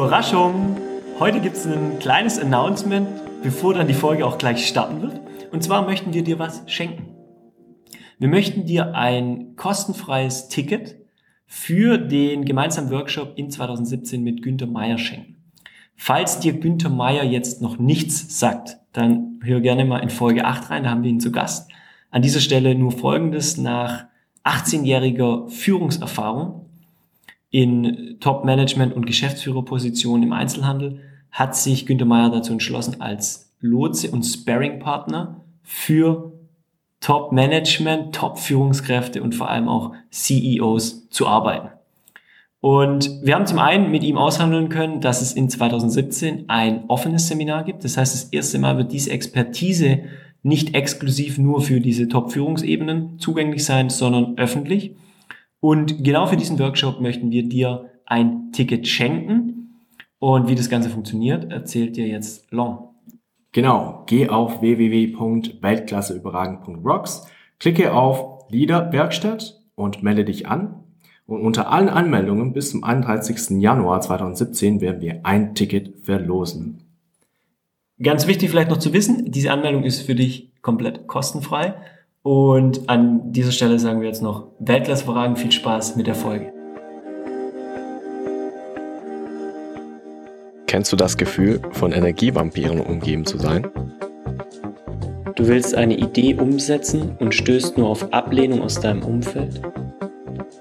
Überraschung! Heute gibt es ein kleines Announcement, bevor dann die Folge auch gleich starten wird. Und zwar möchten wir dir was schenken. Wir möchten dir ein kostenfreies Ticket für den gemeinsamen Workshop in 2017 mit Günter Meier schenken. Falls dir Günter Meier jetzt noch nichts sagt, dann hör gerne mal in Folge 8 rein, da haben wir ihn zu Gast. An dieser Stelle nur Folgendes. Nach 18-jähriger Führungserfahrung in Top-Management und Geschäftsführerpositionen im Einzelhandel hat sich Günter Meier dazu entschlossen, als Lotse und Sparring-Partner für Top-Management, Top-Führungskräfte und vor allem auch CEOs zu arbeiten. Und wir haben zum einen mit ihm aushandeln können, dass es in 2017 ein offenes Seminar gibt. Das heißt, das erste Mal wird diese Expertise nicht exklusiv nur für diese Top-Führungsebenen zugänglich sein, sondern öffentlich. Und genau für diesen Workshop möchten wir dir ein Ticket schenken. Und wie das Ganze funktioniert, erzählt dir jetzt Long. Genau, geh auf www.weltklasseüberragend.rocks, klicke auf Leader Werkstatt und melde dich an. Und unter allen Anmeldungen bis zum 31. Januar 2017 werden wir ein Ticket verlosen. Ganz wichtig vielleicht noch zu wissen, diese Anmeldung ist für dich komplett kostenfrei. Und an dieser Stelle sagen wir jetzt noch Weltklasse-Fragen, viel Spaß mit der Folge. Kennst du das Gefühl, von Energievampiren umgeben zu sein? Du willst eine Idee umsetzen und stößt nur auf Ablehnung aus deinem Umfeld?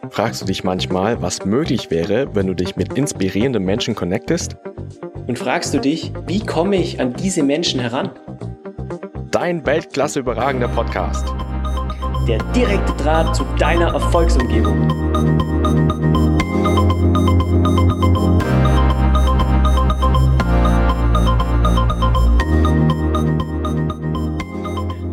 Fragst du dich manchmal, was möglich wäre, wenn du dich mit inspirierenden Menschen connectest? Und fragst du dich, wie komme ich an diese Menschen heran? Dein Weltklasse überragender Podcast. Der direkte Draht zu deiner Erfolgsumgebung.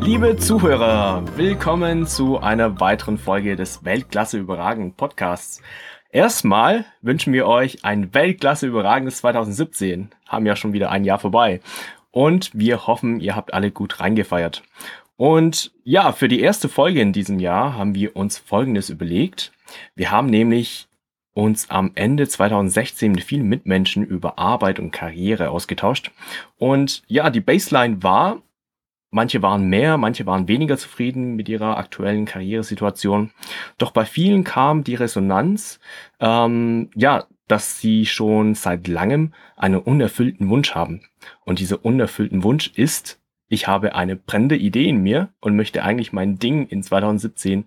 Liebe Zuhörer, willkommen zu einer weiteren Folge des Weltklasse überragend Podcasts. Erstmal wünschen wir euch ein Weltklasse überragendes 2017. Haben ja schon wieder ein Jahr vorbei. Und wir hoffen, ihr habt alle gut reingefeiert. Und ja, für die erste Folge in diesem Jahr haben wir uns Folgendes überlegt. Wir haben nämlich uns am Ende 2016 mit vielen Mitmenschen über Arbeit und Karriere ausgetauscht. Und ja, die Baseline war, Manche waren mehr, manche waren weniger zufrieden mit ihrer aktuellen Karrieresituation. Doch bei vielen kam die Resonanz, ähm, ja, dass sie schon seit langem einen unerfüllten Wunsch haben. Und dieser unerfüllten Wunsch ist, ich habe eine brennende Idee in mir und möchte eigentlich mein Ding in 2017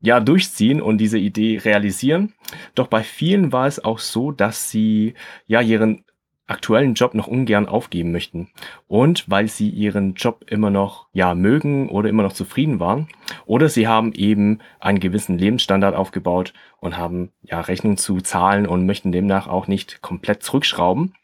ja durchziehen und diese Idee realisieren. Doch bei vielen war es auch so, dass sie ja ihren aktuellen Job noch ungern aufgeben möchten. Und weil sie ihren Job immer noch, ja, mögen oder immer noch zufrieden waren. Oder sie haben eben einen gewissen Lebensstandard aufgebaut und haben, ja, Rechnung zu zahlen und möchten demnach auch nicht komplett zurückschrauben.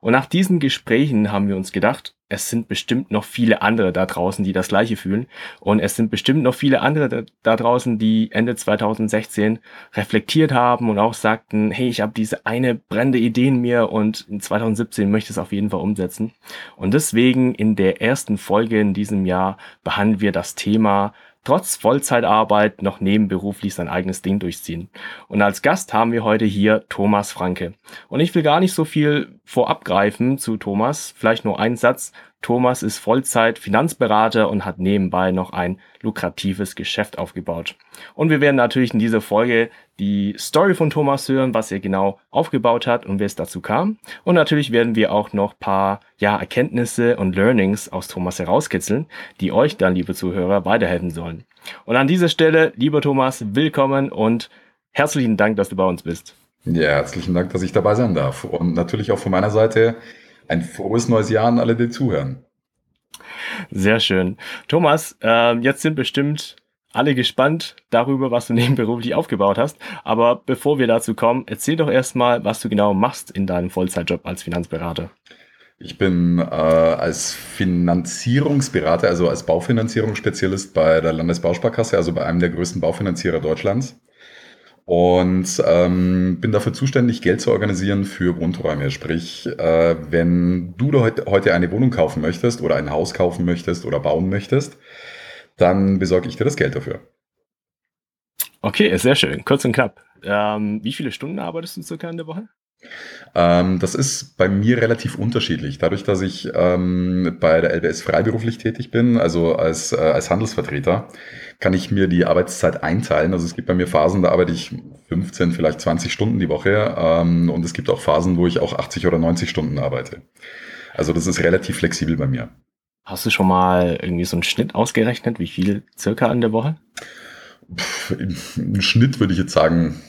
Und nach diesen Gesprächen haben wir uns gedacht, es sind bestimmt noch viele andere da draußen, die das gleiche fühlen. Und es sind bestimmt noch viele andere da, draußen, die Ende 2016 reflektiert haben und auch sagten, hey, ich habe diese eine brennende Idee in mir und in 2017 möchte ich es auf jeden Fall umsetzen. Und deswegen in der ersten Folge in diesem Jahr behandeln wir das Thema trotz Vollzeitarbeit noch nebenberuflich sein eigenes Ding durchziehen. Und als Gast haben wir heute hier Thomas Franke. Und ich will gar nicht so viel vorab greifen zu Thomas, vielleicht nur ein Satz. Thomas ist Vollzeit Finanzberater und hat nebenbei noch ein lukratives Geschäft aufgebaut. Und wir werden natürlich in dieser Folge die Story von Thomas hören, was er genau aufgebaut hat und wie es dazu kam. Und natürlich werden wir auch noch paar ja, Erkenntnisse und Learnings aus Thomas herauskitzeln, die euch dann, liebe Zuhörer, weiterhelfen sollen. Und an dieser Stelle, lieber Thomas, willkommen und herzlichen Dank, dass du bei uns bist. Ja, herzlichen Dank, dass ich dabei sein darf. Und natürlich auch von meiner Seite ein frohes neues Jahr an alle, die zuhören. Sehr schön. Thomas, äh, jetzt sind bestimmt alle gespannt darüber, was du nebenberuflich aufgebaut hast. Aber bevor wir dazu kommen, erzähl doch erstmal, was du genau machst in deinem Vollzeitjob als Finanzberater. Ich bin äh, als Finanzierungsberater, also als Baufinanzierungsspezialist bei der Landesbausparkasse, also bei einem der größten Baufinanzierer Deutschlands und ähm, bin dafür zuständig, Geld zu organisieren für Wohnräume. Sprich, äh, wenn du heute eine Wohnung kaufen möchtest oder ein Haus kaufen möchtest oder bauen möchtest, dann besorge ich dir das Geld dafür. Okay, sehr schön. Kurz und knapp. Ähm, wie viele Stunden arbeitest du circa in der Woche? Ähm, das ist bei mir relativ unterschiedlich. Dadurch, dass ich ähm, bei der LBS freiberuflich tätig bin, also als, äh, als Handelsvertreter, kann ich mir die Arbeitszeit einteilen. Also es gibt bei mir Phasen, da arbeite ich 15, vielleicht 20 Stunden die Woche. Ähm, und es gibt auch Phasen, wo ich auch 80 oder 90 Stunden arbeite. Also das ist relativ flexibel bei mir. Hast du schon mal irgendwie so einen Schnitt ausgerechnet, wie viel circa an der Woche? Pff, Im Schnitt würde ich jetzt sagen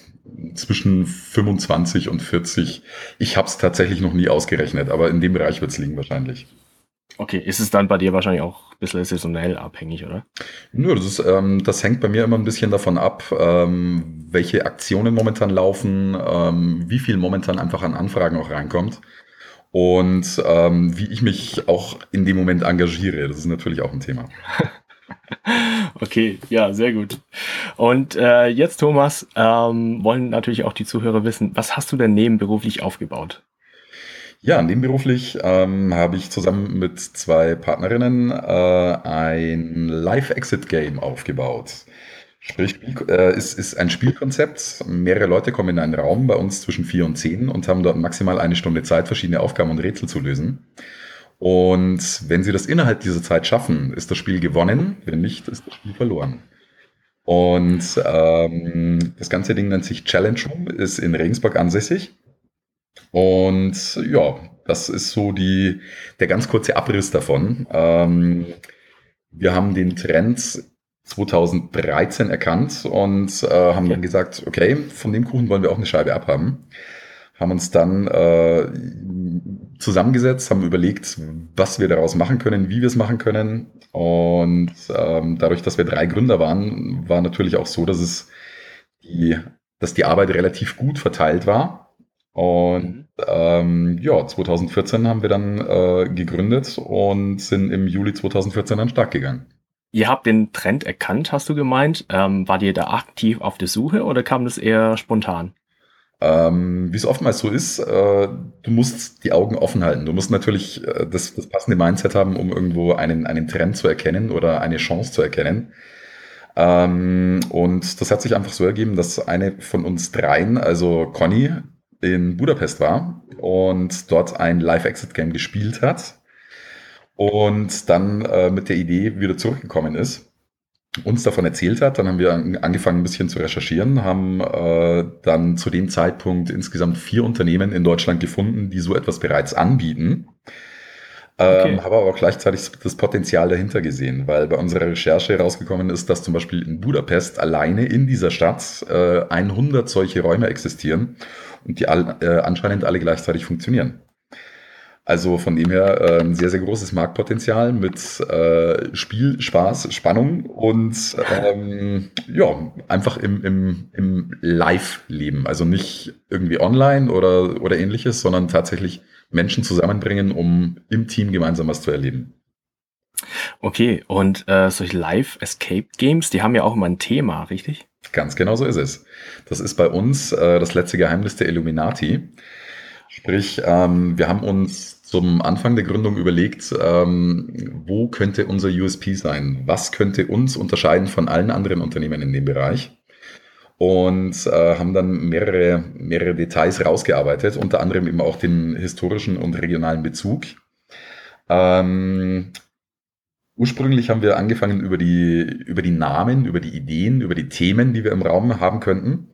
zwischen 25 und 40. Ich habe es tatsächlich noch nie ausgerechnet, aber in dem Bereich wird es liegen wahrscheinlich. Okay, ist es dann bei dir wahrscheinlich auch bisschen saisonell abhängig, oder? Nö, das, ist, ähm, das hängt bei mir immer ein bisschen davon ab, ähm, welche Aktionen momentan laufen, ähm, wie viel momentan einfach an Anfragen auch reinkommt und ähm, wie ich mich auch in dem Moment engagiere. Das ist natürlich auch ein Thema. Okay, ja, sehr gut. Und äh, jetzt, Thomas, ähm, wollen natürlich auch die Zuhörer wissen, was hast du denn nebenberuflich aufgebaut? Ja, nebenberuflich ähm, habe ich zusammen mit zwei Partnerinnen äh, ein Live-Exit-Game aufgebaut. Sprich, äh, ist, ist ein Spielkonzept. Mehrere Leute kommen in einen Raum bei uns zwischen vier und zehn und haben dort maximal eine Stunde Zeit, verschiedene Aufgaben und Rätsel zu lösen. Und wenn sie das innerhalb dieser Zeit schaffen, ist das Spiel gewonnen. Wenn nicht, ist das Spiel verloren. Und ähm, das ganze Ding nennt sich Challenge Room, ist in Regensburg ansässig. Und ja, das ist so die, der ganz kurze Abriss davon. Ähm, wir haben den Trend 2013 erkannt und äh, haben dann gesagt, okay, von dem Kuchen wollen wir auch eine Scheibe abhaben haben uns dann äh, zusammengesetzt, haben überlegt, was wir daraus machen können, wie wir es machen können. Und ähm, dadurch, dass wir drei Gründer waren, war natürlich auch so, dass es die, dass die Arbeit relativ gut verteilt war. Und mhm. ähm, ja, 2014 haben wir dann äh, gegründet und sind im Juli 2014 dann stark gegangen. Ihr habt den Trend erkannt, hast du gemeint. Ähm, war ihr da aktiv auf der Suche oder kam das eher spontan? Ähm, wie es oftmals so ist, äh, du musst die Augen offen halten. Du musst natürlich äh, das, das passende Mindset haben, um irgendwo einen, einen Trend zu erkennen oder eine Chance zu erkennen. Ähm, und das hat sich einfach so ergeben, dass eine von uns dreien, also Conny, in Budapest war und dort ein Live-Exit-Game gespielt hat und dann äh, mit der Idee wieder zurückgekommen ist uns davon erzählt hat. Dann haben wir angefangen, ein bisschen zu recherchieren, haben äh, dann zu dem Zeitpunkt insgesamt vier Unternehmen in Deutschland gefunden, die so etwas bereits anbieten. Ähm, okay. habe aber auch gleichzeitig das Potenzial dahinter gesehen, weil bei unserer Recherche herausgekommen ist, dass zum Beispiel in Budapest alleine in dieser Stadt äh, 100 solche Räume existieren und die all, äh, anscheinend alle gleichzeitig funktionieren. Also von dem her äh, ein sehr, sehr großes Marktpotenzial mit äh, Spiel, Spaß, Spannung und ähm, ja, einfach im, im, im Live-Leben. Also nicht irgendwie online oder, oder ähnliches, sondern tatsächlich Menschen zusammenbringen, um im Team gemeinsam was zu erleben. Okay, und äh, solche Live-Escape-Games, die haben ja auch immer ein Thema, richtig? Ganz genau so ist es. Das ist bei uns äh, das letzte Geheimnis der Illuminati. Sprich, ähm, wir haben uns zum Anfang der Gründung überlegt, ähm, wo könnte unser USP sein? Was könnte uns unterscheiden von allen anderen Unternehmen in dem Bereich? Und äh, haben dann mehrere, mehrere Details rausgearbeitet, unter anderem eben auch den historischen und regionalen Bezug. Ähm, ursprünglich haben wir angefangen über die, über die Namen, über die Ideen, über die Themen, die wir im Raum haben könnten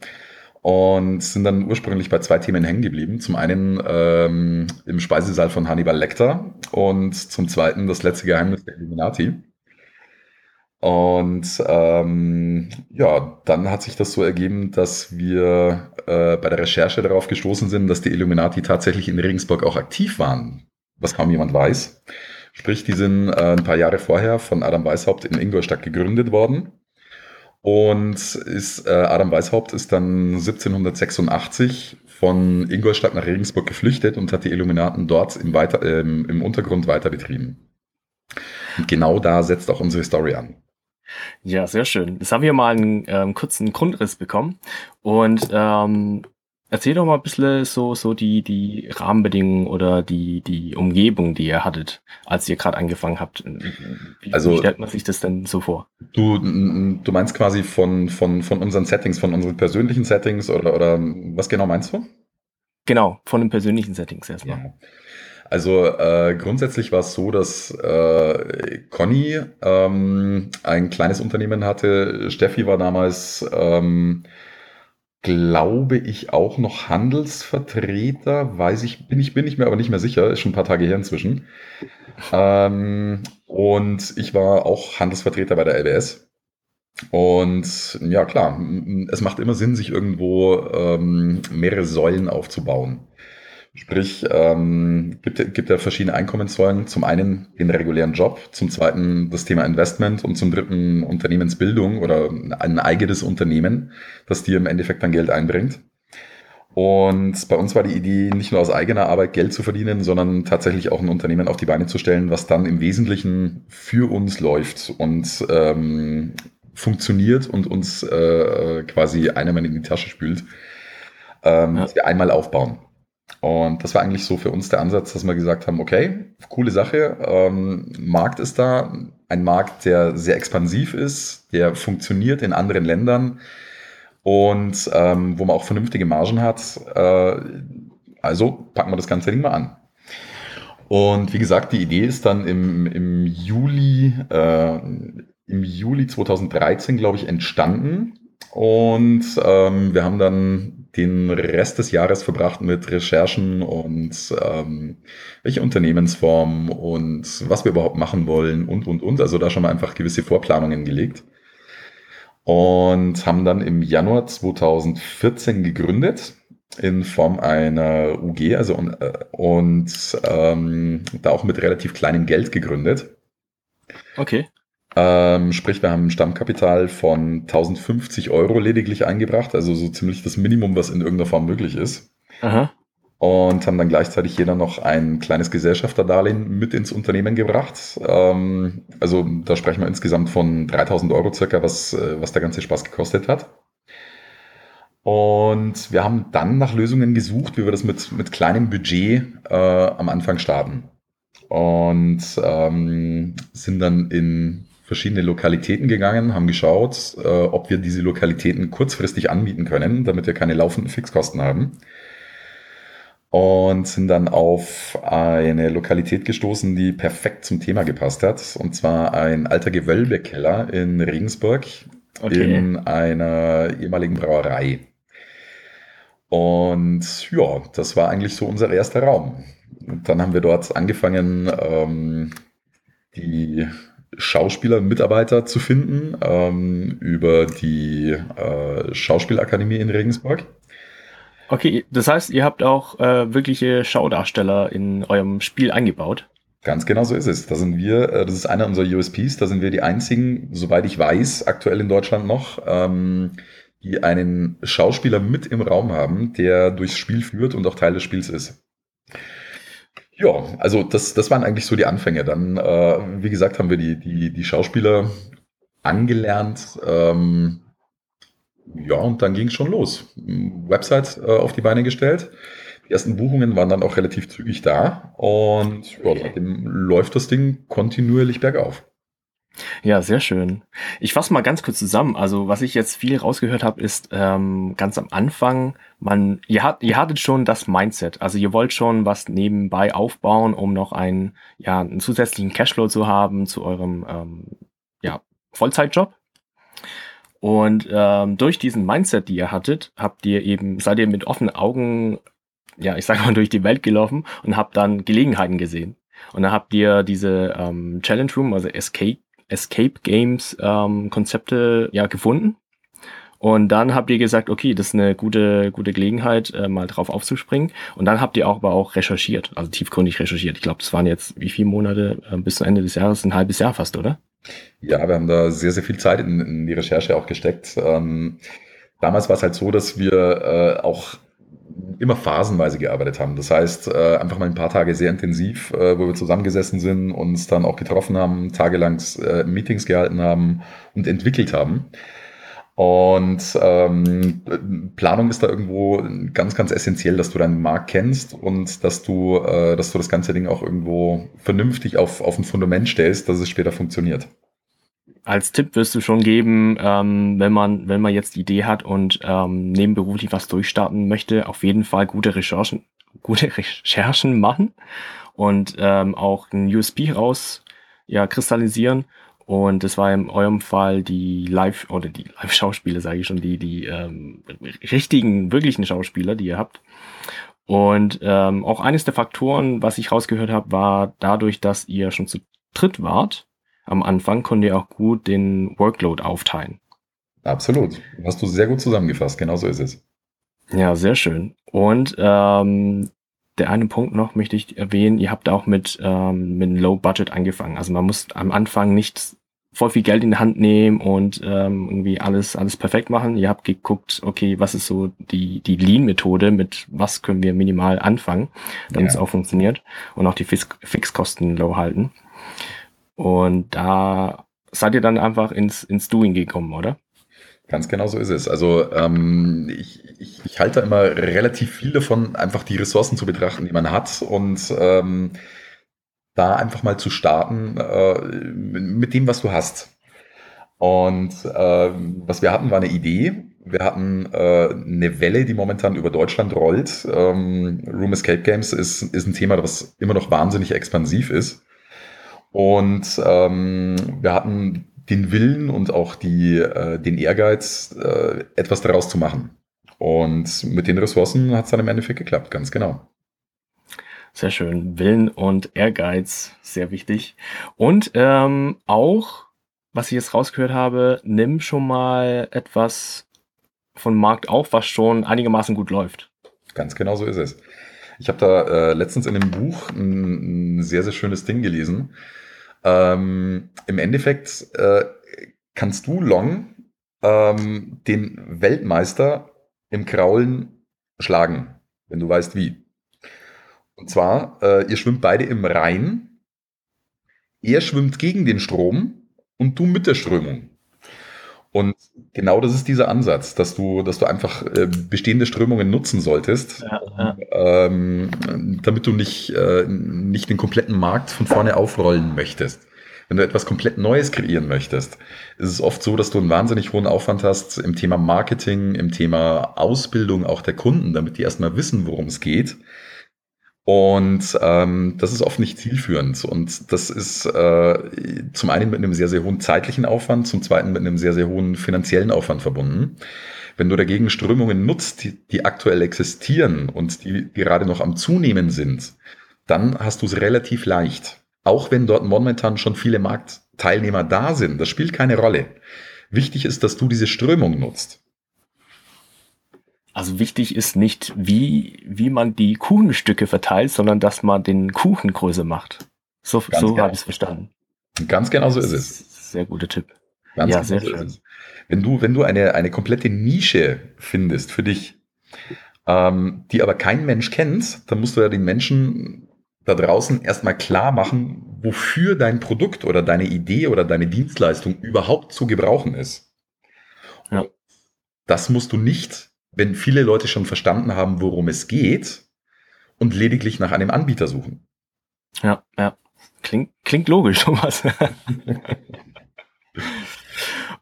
und sind dann ursprünglich bei zwei Themen hängen geblieben. Zum einen ähm, im Speisesaal von Hannibal Lecter und zum zweiten das letzte Geheimnis der Illuminati. Und ähm, ja, dann hat sich das so ergeben, dass wir äh, bei der Recherche darauf gestoßen sind, dass die Illuminati tatsächlich in Regensburg auch aktiv waren, was kaum jemand weiß. Sprich, die sind äh, ein paar Jahre vorher von Adam Weishaupt in Ingolstadt gegründet worden und ist, äh, Adam Weishaupt ist dann 1786 von Ingolstadt nach Regensburg geflüchtet und hat die Illuminaten dort im, weiter, äh, im Untergrund weiter betrieben. Und genau da setzt auch unsere Story an. Ja, sehr schön. Jetzt haben wir mal einen ähm, kurzen Grundriss bekommen. Und ähm, Erzähl doch mal ein bisschen so, so die, die Rahmenbedingungen oder die, die Umgebung, die ihr hattet, als ihr gerade angefangen habt. Wie, also, wie stellt man sich das denn so vor? Du, du meinst quasi von, von, von unseren Settings, von unseren persönlichen Settings oder, oder was genau meinst du? Genau, von den persönlichen Settings erstmal. Ja. Also äh, grundsätzlich war es so, dass äh, Conny ähm, ein kleines Unternehmen hatte. Steffi war damals, ähm, glaube ich, auch noch Handelsvertreter. Weiß ich, bin ich, bin ich mir aber nicht mehr sicher. Ist schon ein paar Tage her inzwischen. Ähm, und ich war auch Handelsvertreter bei der LBS. Und ja, klar, es macht immer Sinn, sich irgendwo ähm, mehrere Säulen aufzubauen. Sprich, ähm, gibt, gibt ja verschiedene Einkommenssäulen. Zum einen den regulären Job, zum zweiten das Thema Investment und zum dritten Unternehmensbildung oder ein eigenes Unternehmen, das dir im Endeffekt dann Geld einbringt. Und bei uns war die Idee, nicht nur aus eigener Arbeit Geld zu verdienen, sondern tatsächlich auch ein Unternehmen auf die Beine zu stellen, was dann im Wesentlichen für uns läuft und ähm, funktioniert und uns äh, quasi einer in die Tasche spült, ähm, ja. dass wir einmal aufbauen. Und das war eigentlich so für uns der Ansatz, dass wir gesagt haben, okay, coole Sache, ähm, Markt ist da, ein Markt, der sehr expansiv ist, der funktioniert in anderen Ländern und ähm, wo man auch vernünftige Margen hat. Äh, also packen wir das ganze Ding mal an. Und wie gesagt, die Idee ist dann im, im Juli, äh, im Juli 2013, glaube ich, entstanden. Und ähm, wir haben dann den Rest des Jahres verbracht mit Recherchen und ähm, welche Unternehmensform und was wir überhaupt machen wollen und, und, und. Also da schon mal einfach gewisse Vorplanungen gelegt. Und haben dann im Januar 2014 gegründet in Form einer UG, also und, äh, und ähm, da auch mit relativ kleinem Geld gegründet. Okay. Ähm, sprich, wir haben ein Stammkapital von 1050 Euro lediglich eingebracht, also so ziemlich das Minimum, was in irgendeiner Form möglich ist. Aha. Und haben dann gleichzeitig jeder noch ein kleines Gesellschafterdarlehen mit ins Unternehmen gebracht. Ähm, also da sprechen wir insgesamt von 3000 Euro circa, was, äh, was der ganze Spaß gekostet hat. Und wir haben dann nach Lösungen gesucht, wie wir das mit, mit kleinem Budget äh, am Anfang starten. Und ähm, sind dann in verschiedene Lokalitäten gegangen, haben geschaut, äh, ob wir diese Lokalitäten kurzfristig anbieten können, damit wir keine laufenden Fixkosten haben. Und sind dann auf eine Lokalität gestoßen, die perfekt zum Thema gepasst hat. Und zwar ein alter Gewölbekeller in Regensburg okay. in einer ehemaligen Brauerei. Und ja, das war eigentlich so unser erster Raum. Und dann haben wir dort angefangen, ähm, die Schauspieler, Mitarbeiter zu finden ähm, über die äh, Schauspielakademie in Regensburg. Okay, das heißt, ihr habt auch äh, wirkliche Schaudarsteller in eurem Spiel eingebaut. Ganz genau so ist es. Da sind wir, äh, das ist einer unserer USPs, da sind wir die einzigen, soweit ich weiß, aktuell in Deutschland noch, ähm, die einen Schauspieler mit im Raum haben, der durchs Spiel führt und auch Teil des Spiels ist. Ja, also das, das waren eigentlich so die Anfänge. Dann, äh, wie gesagt, haben wir die, die, die Schauspieler angelernt. Ähm, ja, und dann ging es schon los. Website äh, auf die Beine gestellt. Die ersten Buchungen waren dann auch relativ zügig da. Und ja, seitdem läuft das Ding kontinuierlich bergauf. Ja, sehr schön. Ich fasse mal ganz kurz zusammen. Also, was ich jetzt viel rausgehört habe, ist ähm, ganz am Anfang, man, ihr, hat, ihr hattet schon das Mindset. Also ihr wollt schon was nebenbei aufbauen, um noch einen, ja, einen zusätzlichen Cashflow zu haben zu eurem ähm, ja, Vollzeitjob. Und ähm, durch diesen Mindset, die ihr hattet, habt ihr eben, seid ihr mit offenen Augen, ja, ich sag mal, durch die Welt gelaufen und habt dann Gelegenheiten gesehen. Und dann habt ihr diese ähm, Challenge Room, also Escape Escape Games ähm, Konzepte ja gefunden. Und dann habt ihr gesagt, okay, das ist eine gute, gute Gelegenheit, äh, mal drauf aufzuspringen. Und dann habt ihr auch aber auch recherchiert, also tiefgründig recherchiert. Ich glaube, das waren jetzt wie viele Monate äh, bis zum Ende des Jahres? Ein halbes Jahr fast, oder? Ja, wir haben da sehr, sehr viel Zeit in, in die Recherche auch gesteckt. Ähm, damals war es halt so, dass wir äh, auch immer phasenweise gearbeitet haben. Das heißt, äh, einfach mal ein paar Tage sehr intensiv, äh, wo wir zusammengesessen sind, uns dann auch getroffen haben, tagelang äh, Meetings gehalten haben und entwickelt haben. Und ähm, Planung ist da irgendwo ganz, ganz essentiell, dass du deinen Markt kennst und dass du, äh, dass du das ganze Ding auch irgendwo vernünftig auf, auf ein Fundament stellst, dass es später funktioniert. Als Tipp wirst du schon geben, ähm, wenn man, wenn man jetzt die Idee hat und ähm, nebenberuflich was durchstarten möchte, auf jeden Fall gute Recherchen, gute Recherchen machen und ähm, auch ein USP raus ja, kristallisieren. Und das war in eurem Fall die Live- oder die Live-Schauspieler, sage ich schon, die, die ähm, richtigen, wirklichen Schauspieler, die ihr habt. Und ähm, auch eines der Faktoren, was ich rausgehört habe, war dadurch, dass ihr schon zu dritt wart, am Anfang konnte ihr auch gut den Workload aufteilen. Absolut. Hast du sehr gut zusammengefasst, genau so ist es. Ja, sehr schön. Und ähm, der eine Punkt noch möchte ich erwähnen, ihr habt auch mit, ähm, mit Low Budget angefangen. Also man muss am Anfang nicht voll viel Geld in die Hand nehmen und ähm, irgendwie alles, alles perfekt machen. Ihr habt geguckt, okay, was ist so die, die Lean-Methode, mit was können wir minimal anfangen, damit ja. es auch funktioniert und auch die Fix Fixkosten low halten. Und da seid ihr dann einfach ins, ins Doing gekommen, oder? Ganz genau so ist es. Also ähm, ich, ich, ich halte immer relativ viel davon, einfach die Ressourcen zu betrachten, die man hat und ähm, da einfach mal zu starten äh, mit dem, was du hast. Und äh, was wir hatten, war eine Idee. Wir hatten äh, eine Welle, die momentan über Deutschland rollt. Ähm, Room Escape Games ist, ist ein Thema, das immer noch wahnsinnig expansiv ist. Und ähm, wir hatten den Willen und auch die, äh, den Ehrgeiz, äh, etwas daraus zu machen. Und mit den Ressourcen hat es dann im Endeffekt geklappt, ganz genau. Sehr schön. Willen und Ehrgeiz, sehr wichtig. Und ähm, auch, was ich jetzt rausgehört habe, nimm schon mal etwas von Markt auf, was schon einigermaßen gut läuft. Ganz genau so ist es. Ich habe da äh, letztens in dem Buch ein, ein sehr, sehr schönes Ding gelesen. Ähm, Im Endeffekt äh, kannst du Long ähm, den Weltmeister im Kraulen schlagen, wenn du weißt wie. Und zwar, äh, ihr schwimmt beide im Rhein. Er schwimmt gegen den Strom und du mit der Strömung. Und genau das ist dieser Ansatz, dass du, dass du einfach äh, bestehende Strömungen nutzen solltest, ja, ja. Ähm, damit du nicht, äh, nicht den kompletten Markt von vorne aufrollen möchtest. Wenn du etwas komplett Neues kreieren möchtest, ist es oft so, dass du einen wahnsinnig hohen Aufwand hast im Thema Marketing, im Thema Ausbildung auch der Kunden, damit die erstmal wissen, worum es geht. Und ähm, das ist oft nicht zielführend. Und das ist äh, zum einen mit einem sehr, sehr hohen zeitlichen Aufwand, zum zweiten mit einem sehr, sehr hohen finanziellen Aufwand verbunden. Wenn du dagegen Strömungen nutzt, die, die aktuell existieren und die gerade noch am Zunehmen sind, dann hast du es relativ leicht. Auch wenn dort momentan schon viele Marktteilnehmer da sind, das spielt keine Rolle. Wichtig ist, dass du diese Strömung nutzt. Also wichtig ist nicht, wie, wie man die Kuchenstücke verteilt, sondern dass man den Kuchen größer macht. So, so genau. habe ich es verstanden. Ganz genau so ist es. Sehr guter Tipp. Ganz ja, genau sehr so schön. Wenn du, wenn du eine, eine komplette Nische findest für dich, ähm, die aber kein Mensch kennt, dann musst du ja den Menschen da draußen erstmal klar machen, wofür dein Produkt oder deine Idee oder deine Dienstleistung überhaupt zu gebrauchen ist. Ja. Das musst du nicht wenn viele Leute schon verstanden haben, worum es geht und lediglich nach einem Anbieter suchen. Ja, ja. Klingt, klingt logisch, Thomas.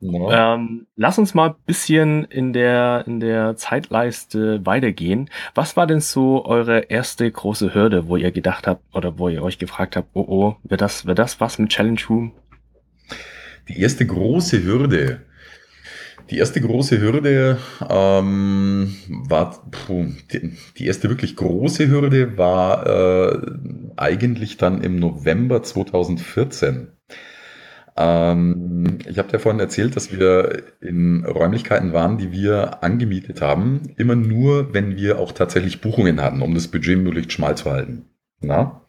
no. ähm, lass uns mal ein bisschen in der, in der Zeitleiste weitergehen. Was war denn so eure erste große Hürde, wo ihr gedacht habt oder wo ihr euch gefragt habt, oh oh, wird das, wird das was mit Challenge Room? Die erste große Hürde. Die erste große Hürde ähm, war, puh, die, die, erste wirklich große Hürde war äh, eigentlich dann im November 2014. Ähm, ich habe dir vorhin erzählt, dass wir in Räumlichkeiten waren, die wir angemietet haben, immer nur, wenn wir auch tatsächlich Buchungen hatten, um das Budget möglichst schmal zu halten. Na?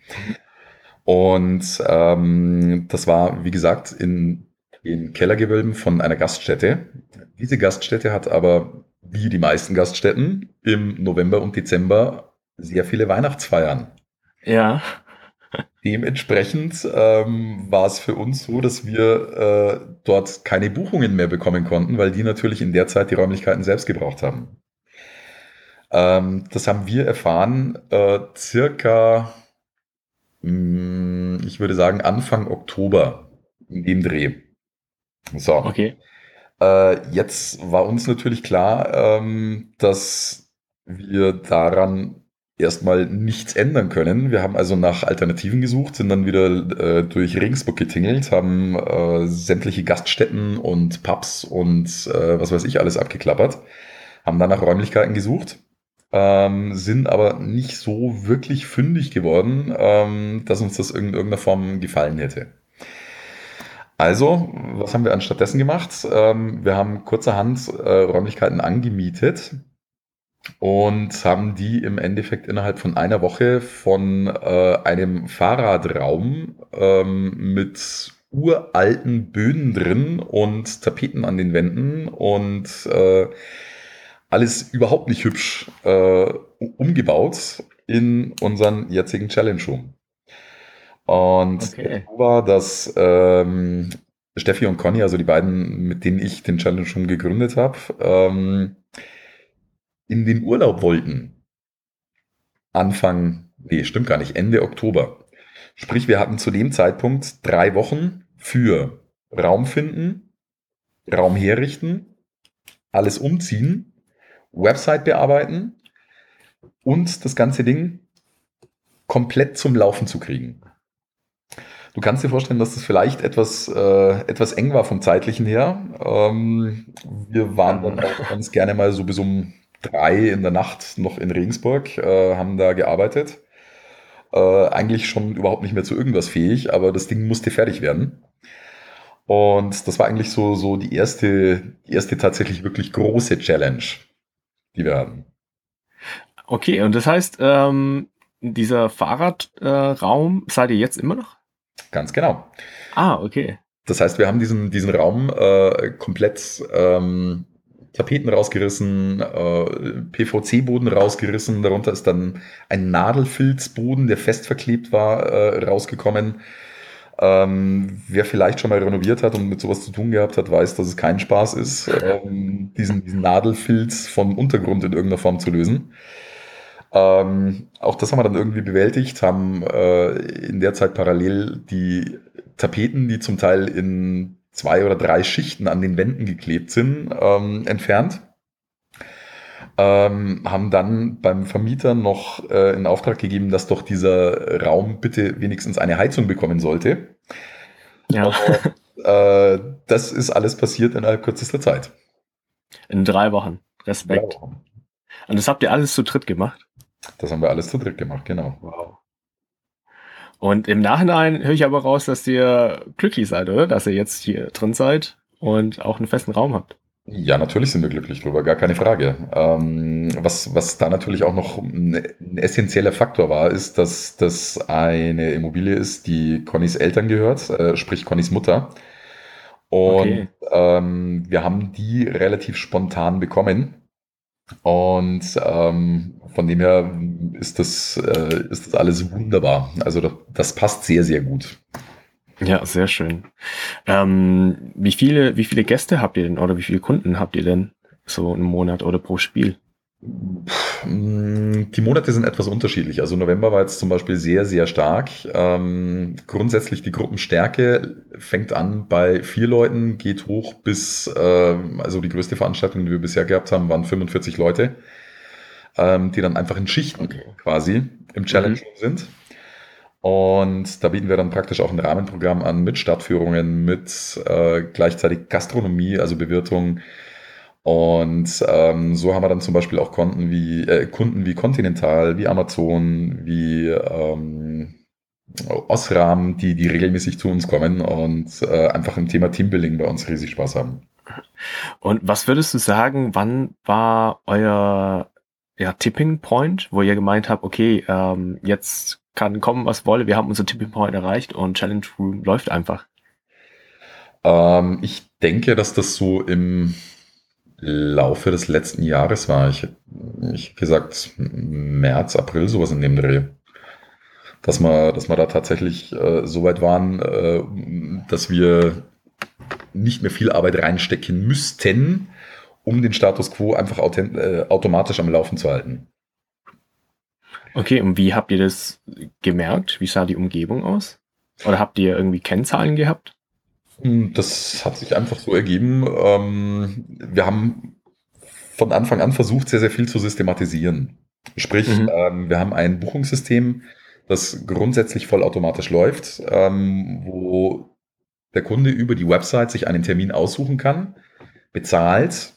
Und ähm, das war, wie gesagt, in in Kellergewölben von einer Gaststätte. Diese Gaststätte hat aber, wie die meisten Gaststätten, im November und Dezember sehr viele Weihnachtsfeiern. Ja. Dementsprechend ähm, war es für uns so, dass wir äh, dort keine Buchungen mehr bekommen konnten, weil die natürlich in der Zeit die Räumlichkeiten selbst gebraucht haben. Ähm, das haben wir erfahren äh, circa, mh, hm, ich würde sagen, Anfang Oktober in dem Dreh. So. Okay. Äh, jetzt war uns natürlich klar, ähm, dass wir daran erstmal nichts ändern können. Wir haben also nach Alternativen gesucht, sind dann wieder äh, durch Regensburg getingelt, haben äh, sämtliche Gaststätten und Pubs und äh, was weiß ich alles abgeklappert, haben dann nach Räumlichkeiten gesucht, ähm, sind aber nicht so wirklich fündig geworden, ähm, dass uns das in irgendeiner Form gefallen hätte. Also, was haben wir anstattdessen gemacht? Ähm, wir haben kurzerhand äh, Räumlichkeiten angemietet und haben die im Endeffekt innerhalb von einer Woche von äh, einem Fahrradraum ähm, mit uralten Böden drin und Tapeten an den Wänden und äh, alles überhaupt nicht hübsch äh, umgebaut in unseren jetzigen Challenge Room. Und Okay. so war, dass ähm, Steffi und Conny, also die beiden, mit denen ich den Challenge Room gegründet habe, ähm, in den Urlaub wollten. Anfang, nee, stimmt gar nicht, Ende Oktober. Sprich, wir hatten zu dem Zeitpunkt drei Wochen für Raum finden, Raum herrichten, alles umziehen, Website bearbeiten und das ganze Ding komplett zum Laufen zu kriegen. Du kannst dir vorstellen, dass das vielleicht etwas, äh, etwas eng war vom zeitlichen her. Ähm, wir waren dann auch ganz gerne mal so bis um drei in der Nacht noch in Regensburg, äh, haben da gearbeitet. Äh, eigentlich schon überhaupt nicht mehr zu irgendwas fähig, aber das Ding musste fertig werden. Und das war eigentlich so, so die erste, erste tatsächlich wirklich große Challenge, die wir hatten. Okay, und das heißt, ähm, dieser Fahrradraum äh, seid ihr jetzt immer noch? Ganz genau. Ah, okay. Das heißt, wir haben diesen, diesen Raum äh, komplett ähm, Tapeten rausgerissen, äh, PVC-Boden rausgerissen, darunter ist dann ein Nadelfilzboden, der fest verklebt war, äh, rausgekommen. Ähm, wer vielleicht schon mal renoviert hat und mit sowas zu tun gehabt hat, weiß, dass es kein Spaß ist, ähm, diesen, diesen Nadelfilz vom Untergrund in irgendeiner Form zu lösen. Ähm, auch das haben wir dann irgendwie bewältigt, haben äh, in der Zeit parallel die Tapeten, die zum Teil in zwei oder drei Schichten an den Wänden geklebt sind, ähm, entfernt. Ähm, haben dann beim Vermieter noch äh, in Auftrag gegeben, dass doch dieser Raum bitte wenigstens eine Heizung bekommen sollte. Ja, Äh, das ist alles passiert innerhalb kürzester Zeit. in drei Wochen. Respekt. Ja, Und das habt ihr alles zu dritt gemacht? Das haben wir alles zu dritt gemacht, genau. Wow. Und im Nachhinein höre ich aber raus, dass ihr glücklich seid, oder? Dass ihr jetzt hier drin seid und auch einen festen Raum habt. Ja, natürlich sind wir glücklich drüber, gar keine Frage. Ähm, was, was da natürlich auch noch ein, essentieller Faktor war, ist, dass das eine Immobilie ist, die Connys Eltern gehört, äh, sprich Connys Mutter. Und Okay. ähm, wir haben die relativ spontan bekommen. Und ähm, von dem her ist das, äh, ist das alles wunderbar. Also das, das passt sehr, sehr gut. Ja, sehr schön. Ähm, wie viele, wie viele Gäste habt ihr denn oder wie viele Kunden habt ihr denn so im Monat oder pro Spiel? Mm, Die Monate sind etwas unterschiedlich. Also November war jetzt zum Beispiel sehr, sehr stark. Ähm, grundsätzlich die Gruppenstärke fängt an bei vier Leuten, geht hoch bis, ähm, also die größte Veranstaltung, die wir bisher gehabt haben, waren 45 Leute, ähm, die dann einfach in Schichten Okay. quasi im Challenge sind. Und da bieten wir dann praktisch auch ein Rahmenprogramm an mit Stadtführungen, mit äh, gleichzeitig Gastronomie, also Bewirtung. Und ähm, so haben wir dann zum Beispiel auch Kunden wie, äh, Kunden wie Continental, wie Amazon, wie ähm, Osram, die, die regelmäßig zu uns kommen und äh, einfach im Thema Teambuilding bei uns riesig Spaß haben. Und was würdest du sagen, wann war euer ja, Tipping Point, wo ihr gemeint habt, okay, ähm, jetzt kann kommen, was wolle, wir haben unser Tipping Point erreicht und Challenge Room läuft einfach. Ähm, ich denke, dass das so im Laufe des letzten Jahres war. Ich, ich gesagt, März, April, sowas in dem Dreh. Dass wir, dass wir da tatsächlich äh, so weit waren, äh, dass wir nicht mehr viel Arbeit reinstecken müssten, um den Status quo einfach äh, automatisch am Laufen zu halten. Okay, und wie habt ihr das gemerkt? Wie sah die Umgebung aus? Oder habt ihr irgendwie Kennzahlen gehabt? Hm, das hat sich einfach so ergeben. Ähm, wir haben von Anfang an versucht, sehr, sehr viel zu systematisieren. Sprich, mhm. ähm, wir haben ein Buchungssystem, das grundsätzlich vollautomatisch läuft, ähm, wo der Kunde über die Website sich einen Termin aussuchen kann, bezahlt.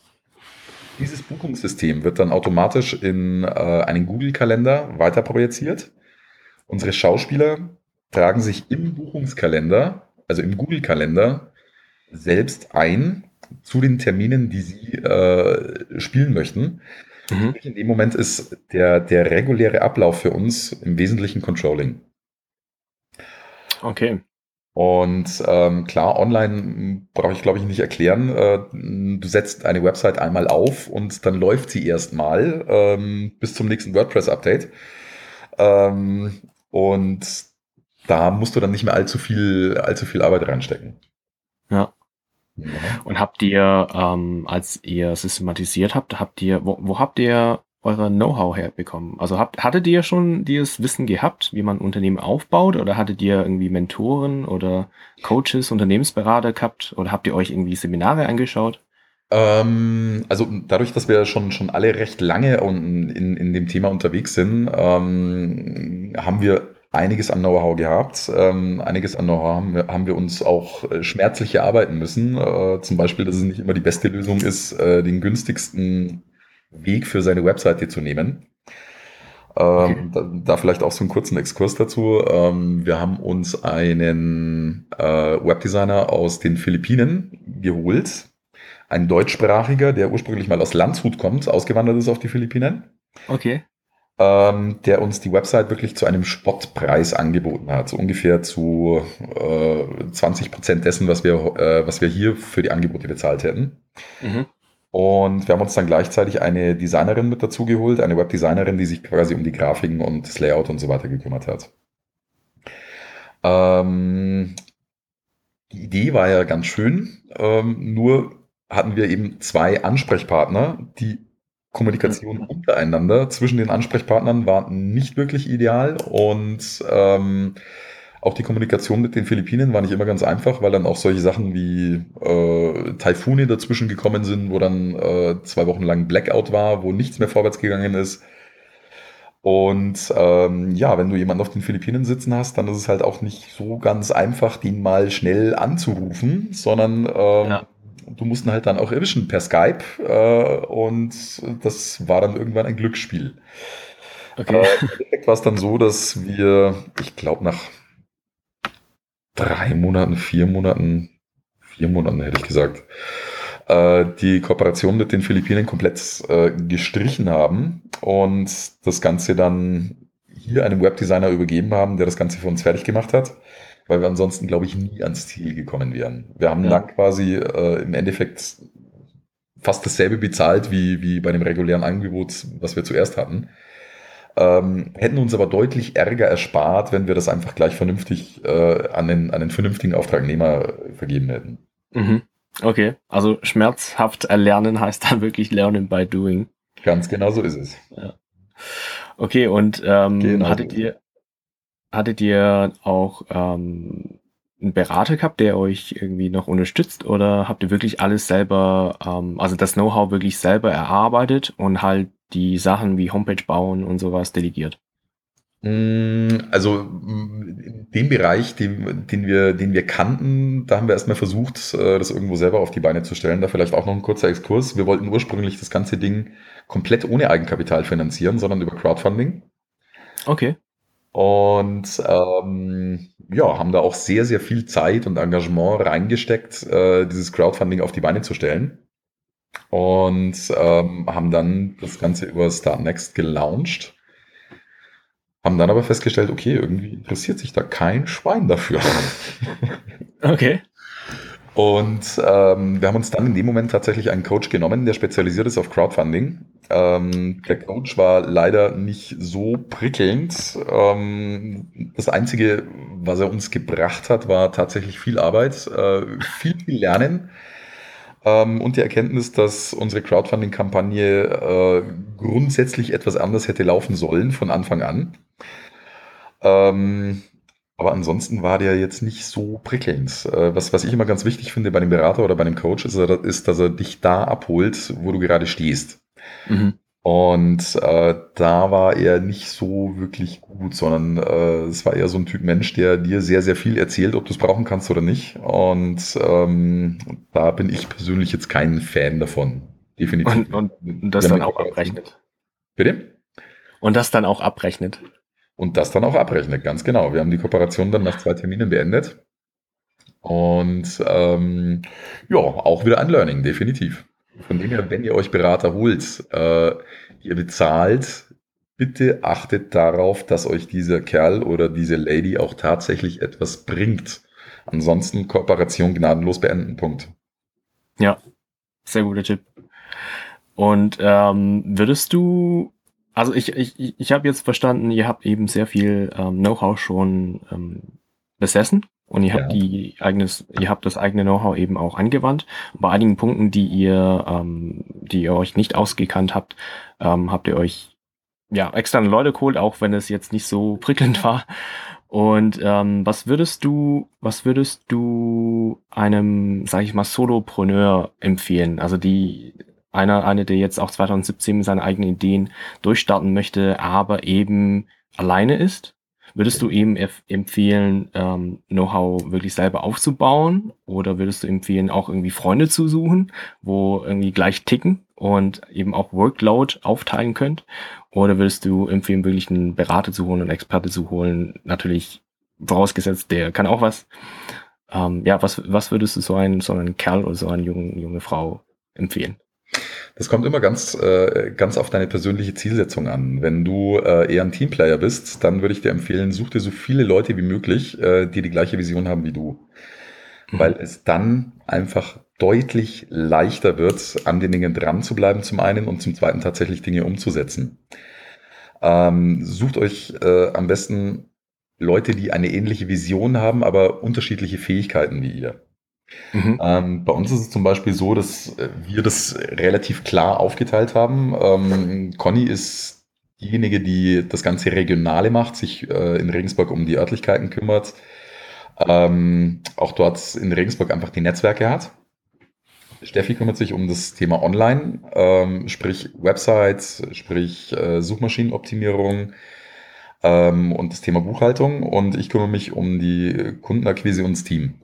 Dieses Buchungssystem wird dann automatisch in äh, einen Google-Kalender weiter projiziert. Unsere Schauspieler tragen sich im Buchungskalender, also im Google-Kalender, selbst ein zu den Terminen, die sie äh, spielen möchten. Mhm. In dem Moment ist der, der reguläre Ablauf für uns im Wesentlichen Controlling. Okay. Und ähm, klar, online brauche ich, glaube ich, nicht erklären. Äh, du setzt eine Website einmal auf und dann läuft sie erstmal ähm, bis zum nächsten WordPress-Update. Ähm, und da musst du dann nicht mehr allzu viel, allzu viel Arbeit reinstecken. Ja. Und habt ihr, ähm, als ihr systematisiert habt, habt ihr, wo, wo habt ihr eure Know-how herbekommen? Also habt, hattet ihr schon dieses Wissen gehabt, wie man Unternehmen aufbaut oder hattet ihr irgendwie Mentoren oder Coaches, Unternehmensberater gehabt oder habt ihr euch irgendwie Seminare angeschaut? Ähm, also dadurch, dass wir schon, schon alle recht lange in, in dem Thema unterwegs sind, ähm, haben wir einiges an Know-how gehabt. Ähm, einiges an Know-how haben wir, haben wir uns auch äh, schmerzlich erarbeiten müssen. Äh, zum Beispiel, dass es nicht immer die beste Lösung ist, äh, den günstigsten Weg für seine Webseite zu nehmen. Ähm, okay. da, da, vielleicht auch so einen kurzen Exkurs dazu. Ähm, wir haben uns einen äh, Webdesigner aus den Philippinen geholt. Ein deutschsprachiger, der ursprünglich mal aus Landshut kommt, ausgewandert ist auf die Philippinen. Okay ähm, der uns die Website wirklich zu einem Spottpreis angeboten hat, so ungefähr zu äh, 20 Prozent dessen, was wir, äh, was wir hier für die Angebote bezahlt hätten. Mhm. Und wir haben uns dann gleichzeitig eine Designerin mit dazu geholt, eine Webdesignerin, die sich quasi um die Grafiken und das Layout und so weiter gekümmert hat. Ähm, die Idee war ja ganz schön, ähm, nur hatten wir eben zwei Ansprechpartner, die Kommunikation untereinander zwischen den Ansprechpartnern war nicht wirklich ideal und ähm, auch die Kommunikation mit den Philippinen war nicht immer ganz einfach, weil dann auch solche Sachen wie äh, Taifune dazwischen gekommen sind, wo dann äh, zwei Wochen lang Blackout war, wo nichts mehr vorwärts gegangen ist. Und ähm, ja, wenn du jemanden auf den Philippinen sitzen hast, dann ist es halt auch nicht so ganz einfach, den mal schnell anzurufen, sondern ähm, ja du musst ihn halt dann auch erwischen per Skype äh, und das war dann irgendwann ein Glücksspiel. Okay. Äh, Im Endeffekt war es dann so, dass wir, ich glaube, nach drei Monaten, vier Monaten, vier Monaten hätte ich gesagt, äh, die Kooperation mit den Philippinen komplett äh, gestrichen haben und das Ganze dann hier einem Webdesigner übergeben haben, der das Ganze für uns fertig gemacht hat weil wir ansonsten, glaube ich, nie ans Ziel gekommen wären. Wir haben ja. dann quasi äh, im Endeffekt fast dasselbe bezahlt wie, wie bei dem regulären Angebot, was wir zuerst hatten. Ähm, hätten uns aber deutlich Ärger erspart, wenn wir das einfach gleich vernünftig äh, an, den, an den vernünftigen Auftragnehmer vergeben hätten. Mhm. Okay, also schmerzhaft erlernen heißt dann wirklich lernen by doing. Ganz genau so ist es. Ja. Okay, und ähm, genau hattet ihr Hattet ihr auch ähm, einen Berater gehabt, der euch irgendwie noch unterstützt oder habt ihr wirklich alles selber, ähm, also das Know-how wirklich selber erarbeitet und halt die Sachen wie Homepage bauen und sowas delegiert? Mm, also mm, den Bereich, den, den, wir, den wir kannten, da haben wir erstmal versucht, äh, das irgendwo selber auf die Beine zu stellen. Da vielleicht auch noch ein kurzer Exkurs. Wir wollten ursprünglich das ganze Ding komplett ohne Eigenkapital finanzieren, sondern über Crowdfunding. Okay. Und ähm, ja, haben da auch sehr, sehr viel Zeit und Engagement reingesteckt, äh, dieses Crowdfunding auf die Beine zu stellen. Und ähm, haben dann das Ganze über Startnext gelauncht. Haben dann aber festgestellt, okay, irgendwie interessiert sich da kein Schwein dafür. Okay. Und ähm, wir haben uns dann in dem Moment tatsächlich einen Coach genommen, der spezialisiert ist auf Crowdfunding. Ähm, der Coach war leider nicht so prickelnd. Ähm, das Einzige, was er uns gebracht hat, war tatsächlich viel Arbeit, äh, viel, viel Lernen ähm, und die Erkenntnis, dass unsere Crowdfunding-Kampagne äh, grundsätzlich etwas anders hätte laufen sollen von Anfang an. Ähm, Aber ansonsten war der jetzt nicht so prickelnd. Äh, was, was ich immer ganz wichtig finde bei dem Berater oder bei dem Coach, ist, ist dass er dich da abholt, wo du gerade stehst. Mhm. Und äh, da war er nicht so wirklich gut, sondern äh, es war eher so ein Typ Mensch, der dir sehr, sehr viel erzählt, ob du es brauchen kannst oder nicht. Und ähm, da bin ich persönlich jetzt kein Fan davon. Definitiv. Und, und das dann auch abrechnet. Bitte? Und das dann auch abrechnet. Und das dann auch abrechnet, ganz genau. Wir haben die Kooperation dann nach zwei Terminen beendet. Und ähm, ja, auch wieder ein Learning, definitiv. Von dem her, wenn ihr euch Berater holt, äh, ihr bezahlt, bitte achtet darauf, dass euch dieser Kerl oder diese Lady auch tatsächlich etwas bringt. Ansonsten Kooperation gnadenlos beenden. Punkt. Ja, sehr guter Tipp. Und ähm, würdest du, also ich, ich, ich habe jetzt verstanden, ihr habt eben sehr viel ähm, Know-how schon ähm, besessen und ihr habt ja. die eigenes, ihr habt das eigene Know-how eben auch angewandt. bei einigen Punkten, die ihr, ähm, die ihr euch nicht ausgekannt habt, ähm, habt ihr euch ja externe Leute geholt, auch wenn es jetzt nicht so prickelnd war. Und ähm, was würdest du, was würdest du einem, sage ich mal, Solopreneur empfehlen? Also die einer, eine, der jetzt auch 2017 mit seinen eigenen Ideen durchstarten möchte, aber eben alleine ist Würdest du ihm empfehlen, ähm, Know-how wirklich selber aufzubauen? Oder würdest du empfehlen, auch irgendwie Freunde zu suchen, wo irgendwie gleich ticken und eben auch Workload aufteilen könnt? Oder würdest du empfehlen, wirklich einen Berater zu holen und Experte zu holen? Natürlich vorausgesetzt, der kann auch was. Ähm, ja, was, was würdest du so einen, so einen Kerl oder so eine junge, junge Frau empfehlen? Das kommt immer ganz, äh, ganz auf deine persönliche Zielsetzung an. Wenn du äh, eher ein Teamplayer bist, dann würde ich dir empfehlen, such dir so viele Leute wie möglich, äh, die die gleiche Vision haben wie du. Mhm. Weil es dann einfach deutlich leichter wird, an den Dingen dran zu bleiben zum einen und zum zweiten tatsächlich Dinge umzusetzen. Ähm, sucht euch äh, am besten Leute, die eine ähnliche Vision haben, aber unterschiedliche Fähigkeiten wie ihr. Mhm. Ähm, bei uns ist es zum Beispiel so, dass äh, wir das relativ klar aufgeteilt haben. Ähm, Conny ist diejenige, die das ganze Regionale macht, sich äh, in Regensburg um die Örtlichkeiten kümmert, ähm, auch dort in Regensburg einfach die Netzwerke hat. Steffi kümmert sich um das Thema Online, ähm, sprich Websites, sprich äh, Suchmaschinenoptimierung ähm, und das Thema Buchhaltung und ich kümmere mich um die Kundenakquise und das Team.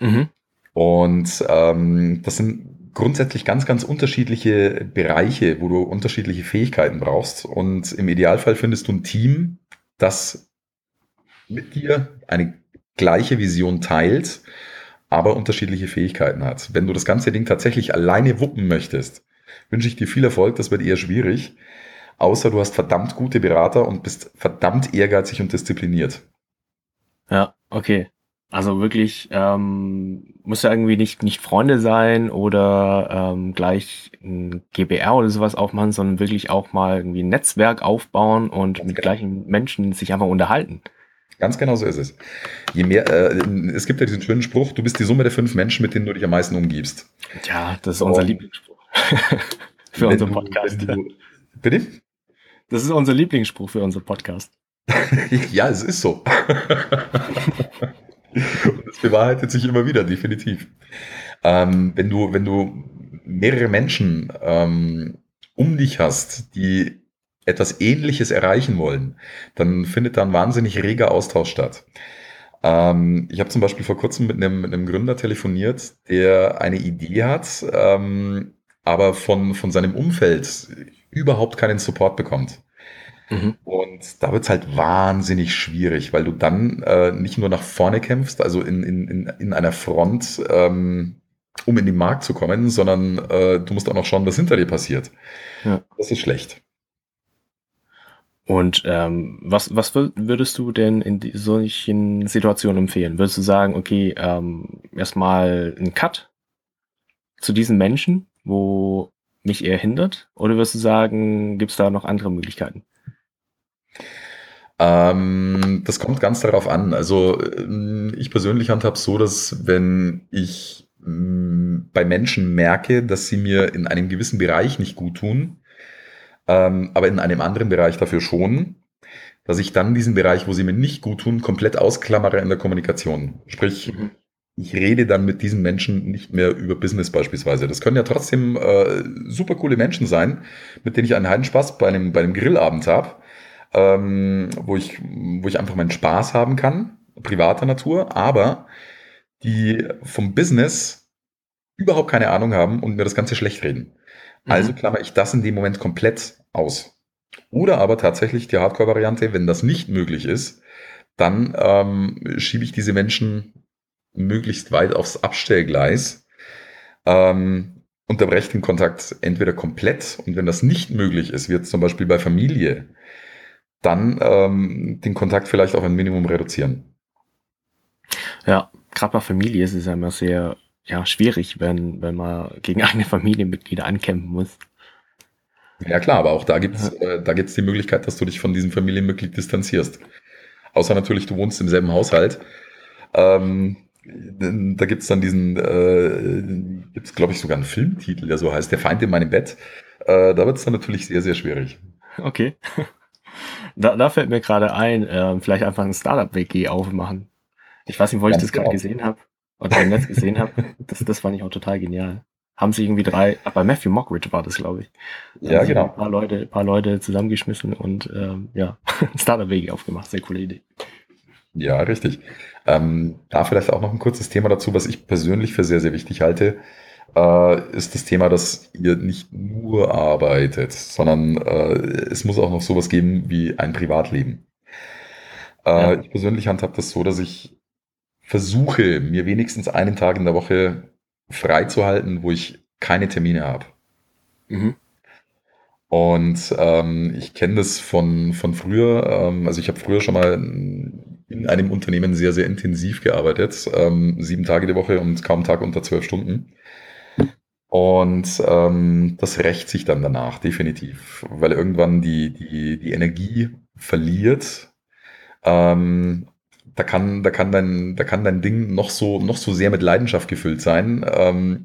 Mhm. Und ähm, das sind grundsätzlich ganz, ganz unterschiedliche Bereiche, wo du unterschiedliche Fähigkeiten brauchst. Und im Idealfall findest du ein Team, das mit dir eine gleiche Vision teilt, aber unterschiedliche Fähigkeiten hat. Wenn du das ganze Ding tatsächlich alleine wuppen möchtest, wünsche ich dir viel Erfolg, das wird eher schwierig. Außer du hast verdammt gute Berater und bist verdammt ehrgeizig und diszipliniert. Ja, okay. Also wirklich ähm, muss ja irgendwie nicht nicht Freunde sein oder ähm, gleich ein GBR oder sowas aufmachen, sondern wirklich auch mal irgendwie ein Netzwerk aufbauen und Ganz mit genau. gleichen Menschen sich einfach unterhalten. Ganz genau so ist es. Je mehr, äh, es gibt ja diesen schönen Spruch, du bist die Summe der fünf Menschen, mit denen du dich am meisten umgibst. Ja, das ist unser und Lieblingsspruch. für unseren Podcast. Du, bitte? Das ist unser Lieblingsspruch für unseren Podcast. ja, es ist so. Und das bewahrheitet sich immer wieder, definitiv. Ähm, wenn du, wenn du mehrere Menschen ähm, um dich hast, die etwas Ähnliches erreichen wollen, dann findet da ein wahnsinnig reger Austausch statt. Ähm, ich habe zum Beispiel vor kurzem mit einem, mit einem Gründer telefoniert, der eine Idee hat, ähm, aber von, von seinem Umfeld überhaupt keinen Support bekommt. Mhm. Und da wird es halt wahnsinnig schwierig, weil du dann äh, nicht nur nach vorne kämpfst, also in, in, in einer Front, ähm, um in den Markt zu kommen, sondern äh, du musst auch noch schauen, was hinter dir passiert. Ja. Das ist schlecht. Und ähm, was, was würdest du denn in solchen Situationen empfehlen? Würdest du sagen, okay, ähm, erstmal ein Cut zu diesen Menschen, wo mich eher hindert? Oder würdest du sagen, gibt es da noch andere Möglichkeiten? Ähm, das kommt ganz darauf an. Also ähm, ich persönlich handhabe so, dass wenn ich mm, bei Menschen merke, dass sie mir in einem gewissen Bereich nicht gut tun, ähm, aber in einem anderen Bereich dafür schon, dass ich dann diesen Bereich, wo sie mir nicht gut tun, komplett ausklammere in der Kommunikation. Sprich, mhm. ich rede dann mit diesen Menschen nicht mehr über Business beispielsweise. Das können ja trotzdem äh, super coole Menschen sein, mit denen ich einen Heidenspaß bei einem, bei einem Grillabend habe, ähm, wo, ich, wo ich einfach meinen Spaß haben kann, privater Natur, aber die vom Business überhaupt keine Ahnung haben und mir das Ganze schlecht reden. Also mhm. klammer ich das in dem Moment komplett aus. Oder aber tatsächlich die Hardcore-Variante, wenn das nicht möglich ist, dann ähm, schiebe ich diese Menschen möglichst weit aufs Abstellgleis, ähm, unterbreche den Kontakt entweder komplett und wenn das nicht möglich ist, wird zum Beispiel bei Familie, dann ähm, den Kontakt vielleicht auf ein Minimum reduzieren. Ja, gerade bei Familie ist es ja immer sehr ja, schwierig, wenn, wenn man gegen eigene Familienmitglieder ankämpfen muss. Ja klar, aber auch da gibt's äh, da gibt's die Möglichkeit, dass du dich von diesem Familienmitglied distanzierst. Außer natürlich, du wohnst im selben Haushalt. Ähm, da gibt's dann diesen, äh, gibt's glaube ich sogar einen Filmtitel, der so heißt, Der Feind in meinem Bett. Äh, da wird's dann natürlich sehr, sehr schwierig. Okay. Da, da fällt mir gerade ein, äh, vielleicht einfach ein Startup-WG aufmachen. Ich weiß nicht, wo ich das gerade gesehen habe oder im Netz gesehen habe. Das, das fand ich auch total genial haben sich irgendwie drei, bei Matthew Mockridge war das, glaube ich. Ja, genau. Ein paar Leute, paar Leute zusammengeschmissen und ähm, ja, Startup-Wege aufgemacht. Sehr coole Idee. Ja, richtig. Ähm, da vielleicht auch noch ein kurzes Thema dazu, was ich persönlich für sehr, sehr wichtig halte, äh, ist das Thema, dass ihr nicht nur arbeitet, sondern äh, es muss auch noch sowas geben wie ein Privatleben. Äh, ja. Ich persönlich handhabe das so, dass ich versuche, mir wenigstens einen Tag in der Woche freizuhalten, wo ich keine Termine habe. Mhm. Und ähm, ich kenne das von, von früher. Ähm, also ich habe früher schon mal in einem Unternehmen sehr, sehr intensiv gearbeitet. Ähm, sieben Tage die Woche und kaum Tag unter zwölf Stunden. Und ähm, das rächt sich dann danach, definitiv. Weil irgendwann die, die, die Energie verliert. Ähm, da kann, da kann dein, da kann dein Ding noch so, noch so sehr mit Leidenschaft gefüllt sein. Ähm,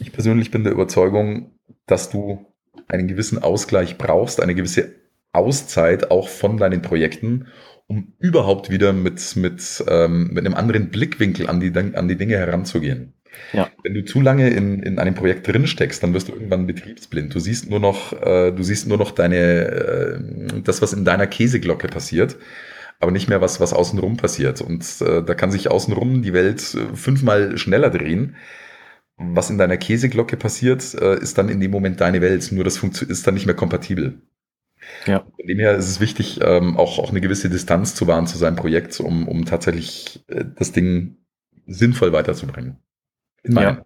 ich persönlich bin der Überzeugung, dass du einen gewissen Ausgleich brauchst, eine gewisse Auszeit auch von deinen Projekten, um überhaupt wieder mit, mit, ähm, mit einem anderen Blickwinkel an die, an die Dinge heranzugehen. Ja. Wenn du zu lange in, in einem Projekt drin steckst, dann wirst du irgendwann betriebsblind. Du siehst nur noch, äh, du siehst nur noch deine, äh, das, was in deiner Käseglocke passiert aber nicht mehr was, was außenrum passiert. Und äh, da kann sich außenrum die Welt äh, fünfmal schneller drehen. Was in deiner Käseglocke passiert, äh, ist dann in dem Moment deine Welt. Nur das ist dann nicht mehr kompatibel. Ja. Von dem her ist es wichtig, ähm, auch, auch eine gewisse Distanz zu wahren zu seinem Projekt, um, um tatsächlich äh, das Ding sinnvoll weiterzubringen. In ja.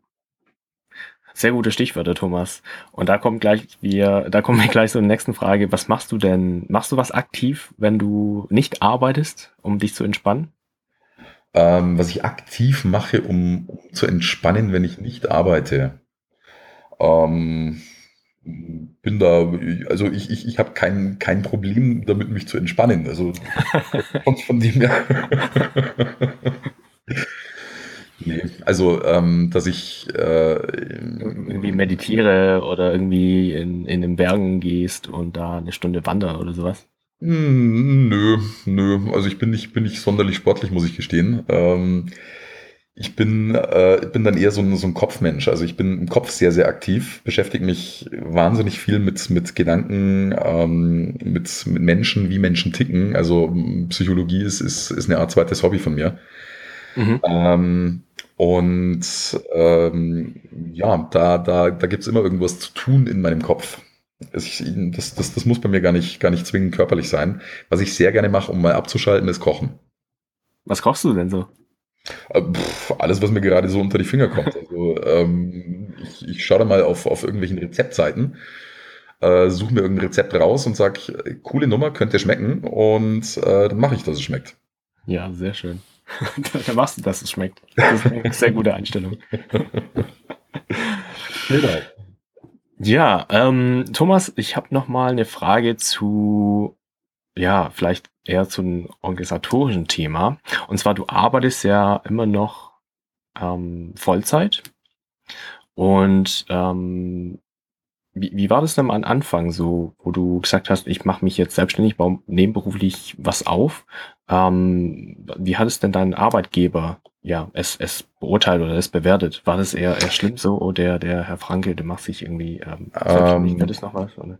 Sehr gute Stichwörter, Thomas. Und da kommt gleich wir, da kommen wir gleich zur nächsten Frage. Was machst du denn? Machst du was aktiv, wenn du nicht arbeitest, um dich zu entspannen? Ähm, was ich aktiv mache, um, um, zu entspannen, wenn ich nicht arbeite. Ähm, bin da, also ich, ich, ich habe kein, kein Problem damit, mich zu entspannen. Also von, von dem her. Nee, also ähm, dass ich äh, irgendwie meditiere oder irgendwie in, in den Bergen gehst und da eine Stunde wandern oder sowas. Hm, nö, nö. Also ich bin nicht, bin nicht sonderlich sportlich, muss ich gestehen. Ähm, ich bin, äh, bin dann eher so ein, so ein Kopfmensch. Also ich bin im Kopf sehr, sehr aktiv, beschäftige mich wahnsinnig viel mit, mit Gedanken, ähm, mit, mit Menschen, wie Menschen ticken. Also Psychologie ist, ist, ist eine Art zweites Hobby von mir. Mhm. Ähm, und ähm, ja, da, da, da gibt es immer irgendwas zu tun in meinem Kopf. Ich, das, das, das muss bei mir gar nicht, gar nicht zwingend körperlich sein. Was ich sehr gerne mache, um mal abzuschalten, ist Kochen. Was kochst du denn so? Äh, pff, alles, was mir gerade so unter die Finger kommt. Also, ähm, ich, ich schaue da mal auf, auf irgendwelchen Rezeptseiten, äh, suche mir irgendein Rezept raus und sage, coole Nummer, könnte schmecken und äh, dann mache ich, dass es schmeckt. Ja, sehr schön. da machst du, dass es schmeckt. Das ist eine sehr gute Einstellung. ja, ähm, Thomas, ich habe noch mal eine Frage zu, ja, vielleicht eher zu einem organisatorischen Thema. Und zwar, du arbeitest ja immer noch ähm, Vollzeit und ähm, wie, wie war das denn am Anfang so, wo du gesagt hast, ich mache mich jetzt selbstständig, baue nebenberuflich was auf? Ähm, wie hat es denn dein Arbeitgeber ja es, es beurteilt oder es bewertet? War das eher, eher schlimm so oder der, der Herr Franke, der macht sich irgendwie ähm, selbstständig? Ähm, das noch was? Oder?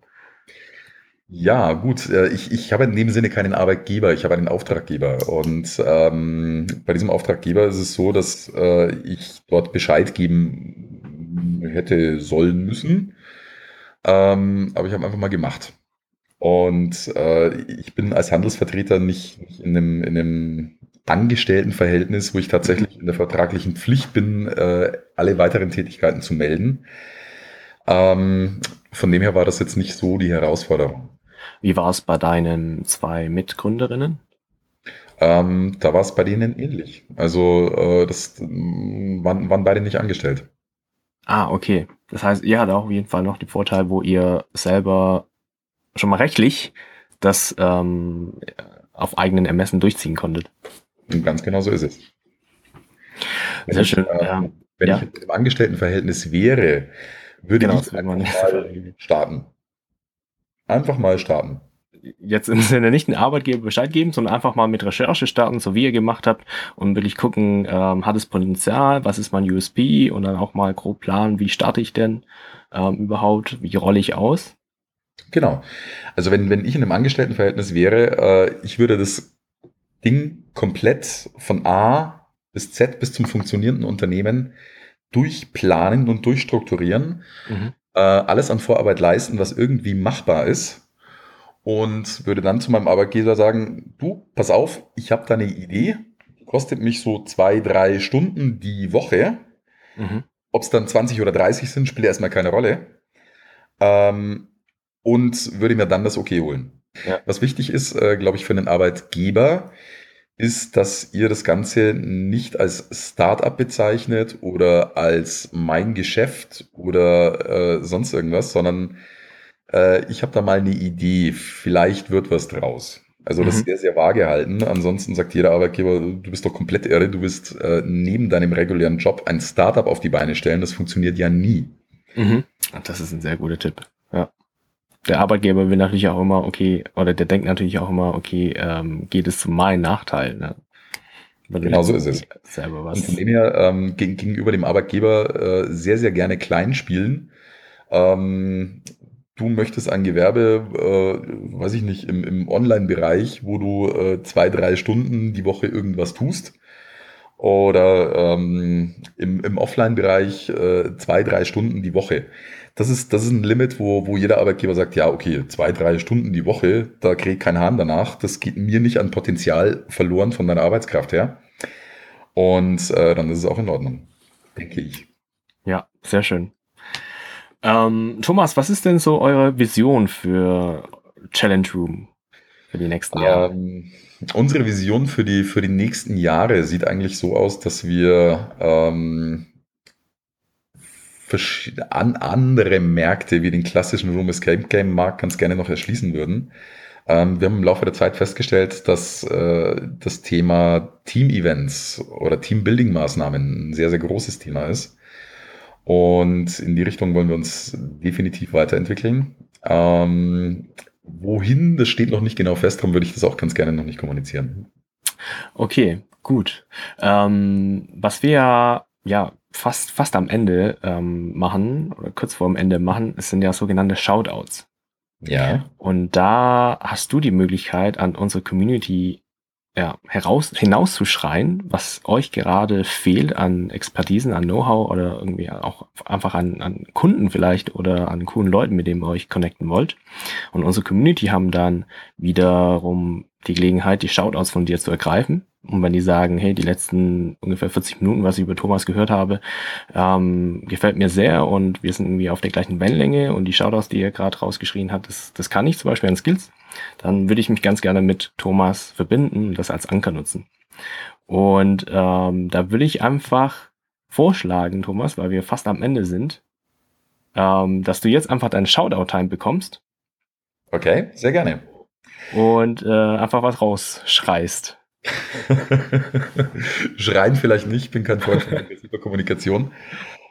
Ja, gut. äh, Ich, ich habe in dem Sinne keinen Arbeitgeber, ich habe einen Auftraggeber. Und ähm, bei diesem Auftraggeber ist es so, dass äh, ich dort Bescheid geben hätte sollen müssen. Ähm, aber ich habe einfach mal gemacht. Und äh, ich bin als Handelsvertreter nicht, nicht in einem, in einem Angestelltenverhältnis, wo ich tatsächlich in der vertraglichen Pflicht bin, äh, alle weiteren Tätigkeiten zu melden. Ähm, von dem her war das jetzt nicht so die Herausforderung. Wie war es bei deinen zwei Mitgründerinnen? Ähm, da war es bei denen ähnlich. Also äh, das waren, waren beide nicht angestellt. Ah, okay. Das heißt, ihr hattet auch auf jeden Fall noch den Vorteil, wo ihr selber schon mal rechtlich das ähm, auf eigenen Ermessen durchziehen konntet. Ganz genau so ist es. Wenn Sehr ich, schön. äh, ja. Wenn Ja. ich im Angestelltenverhältnis wäre, würde Genau, ich einfach mal starten. Einfach mal starten. Jetzt im Sinne nicht den Arbeitgeber Bescheid geben, sondern einfach mal mit Recherche starten, so wie ihr gemacht habt und wirklich gucken, ähm, hat es Potenzial, was ist mein USP und dann auch mal grob planen, wie starte ich denn ähm, überhaupt, wie rolle ich aus. Genau. Also wenn, wenn ich in einem Angestelltenverhältnis wäre, äh, ich würde das Ding komplett von A bis Z bis zum funktionierenden Unternehmen durchplanen und durchstrukturieren, Mhm. äh, alles an Vorarbeit leisten, was irgendwie machbar ist und würde dann zu meinem Arbeitgeber sagen, du, pass auf, ich habe da eine Idee, kostet mich so zwei, drei Stunden die Woche. Mhm. Ob es dann 20 oder 30 sind, spielt erstmal keine Rolle. Ähm, und würde mir dann das Okay holen. Ja. Was wichtig ist, äh, glaube ich, für einen Arbeitgeber, ist, dass ihr das Ganze nicht als Startup bezeichnet oder als mein Geschäft oder äh, sonst irgendwas, sondern äh, ich habe da mal eine Idee, vielleicht wird was draus. Also das Mhm. ist sehr, sehr vage halten. Ansonsten sagt jeder Arbeitgeber, du bist doch komplett irre, du willst äh, neben deinem regulären Job ein Startup auf die Beine stellen. Das funktioniert ja nie. Mhm. Das ist ein sehr guter Tipp. Ja. Der Arbeitgeber will natürlich auch immer, okay, oder der denkt natürlich auch immer, okay, ähm, geht es zu meinem Nachteil. Ne? Weil Genau so ist es. Selber Und von was. dem her ähm, geg- gegenüber dem Arbeitgeber äh, sehr, sehr gerne klein spielen. Ähm, du möchtest ein Gewerbe, äh, weiß ich nicht, im, im Online-Bereich, wo du äh, zwei, drei Stunden die Woche irgendwas tust. Oder ähm, im, im Offline-Bereich äh, zwei, drei Stunden die Woche. Das ist, das ist ein Limit, wo, wo jeder Arbeitgeber sagt, ja, okay, zwei, drei Stunden die Woche, da kriegt kein Hahn danach. Das geht mir nicht an Potenzial verloren von deiner Arbeitskraft her. Und äh, dann ist es auch in Ordnung, denke ich. Ja, sehr schön. Ähm, Thomas, was ist denn so eure Vision für Challenge Room für die nächsten Jahre? Ähm, unsere Vision für die, für die nächsten Jahre sieht eigentlich so aus, dass wir ähm, an andere Märkte wie den klassischen Room Escape Game Markt ganz gerne noch erschließen würden. Ähm, wir haben im Laufe der Zeit festgestellt, dass äh, das Thema Team-Events oder Team-Building-Maßnahmen ein sehr, sehr großes Thema ist. Und in die Richtung wollen wir uns definitiv weiterentwickeln. Ähm, wohin, das steht noch nicht genau fest, darum würde ich das auch ganz gerne noch nicht kommunizieren. Okay, gut. Ähm, was wir ja, fast, fast am Ende ähm, machen, oder kurz vor dem Ende machen, es sind ja sogenannte Shoutouts. Ja. Und da hast du die Möglichkeit, an unsere Community ja, heraus, hinauszuschreien, was euch gerade fehlt an Expertisen, an Know-how oder irgendwie auch einfach an, an Kunden vielleicht oder an coolen Leuten, mit denen ihr euch connecten wollt. Und unsere Community haben dann wiederum die Gelegenheit, die Shoutouts von dir zu ergreifen. Und wenn die sagen, hey, die letzten ungefähr 40 Minuten, was ich über Thomas gehört habe, ähm, gefällt mir sehr und wir sind irgendwie auf der gleichen Wellenlänge und die Shoutouts, die er gerade rausgeschrien hat, das, das kann ich zum Beispiel an Skills, dann würde ich mich ganz gerne mit Thomas verbinden und das als Anker nutzen. Und ähm, da würde ich einfach vorschlagen, Thomas, weil wir fast am Ende sind, ähm, dass du jetzt einfach deine Shoutout-Time bekommst Okay, sehr gerne. und äh, einfach was rausschreist. Schreien vielleicht nicht, bin kein Freund von aggressiver Kommunikation.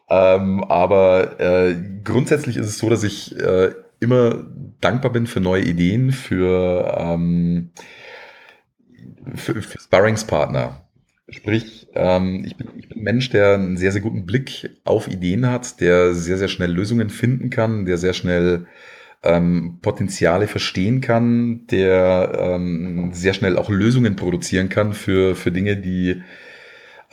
Ähm, aber äh, grundsätzlich ist es so, dass ich äh, immer dankbar bin für neue Ideen, für, ähm, für, für Sparringspartner. Sprich, ähm, ich, bin, ich bin ein Mensch, der einen sehr, sehr guten Blick auf Ideen hat, der sehr, sehr schnell Lösungen finden kann, der sehr schnell ähm, Potenziale verstehen kann, der ähm, sehr schnell auch Lösungen produzieren kann für, für Dinge, die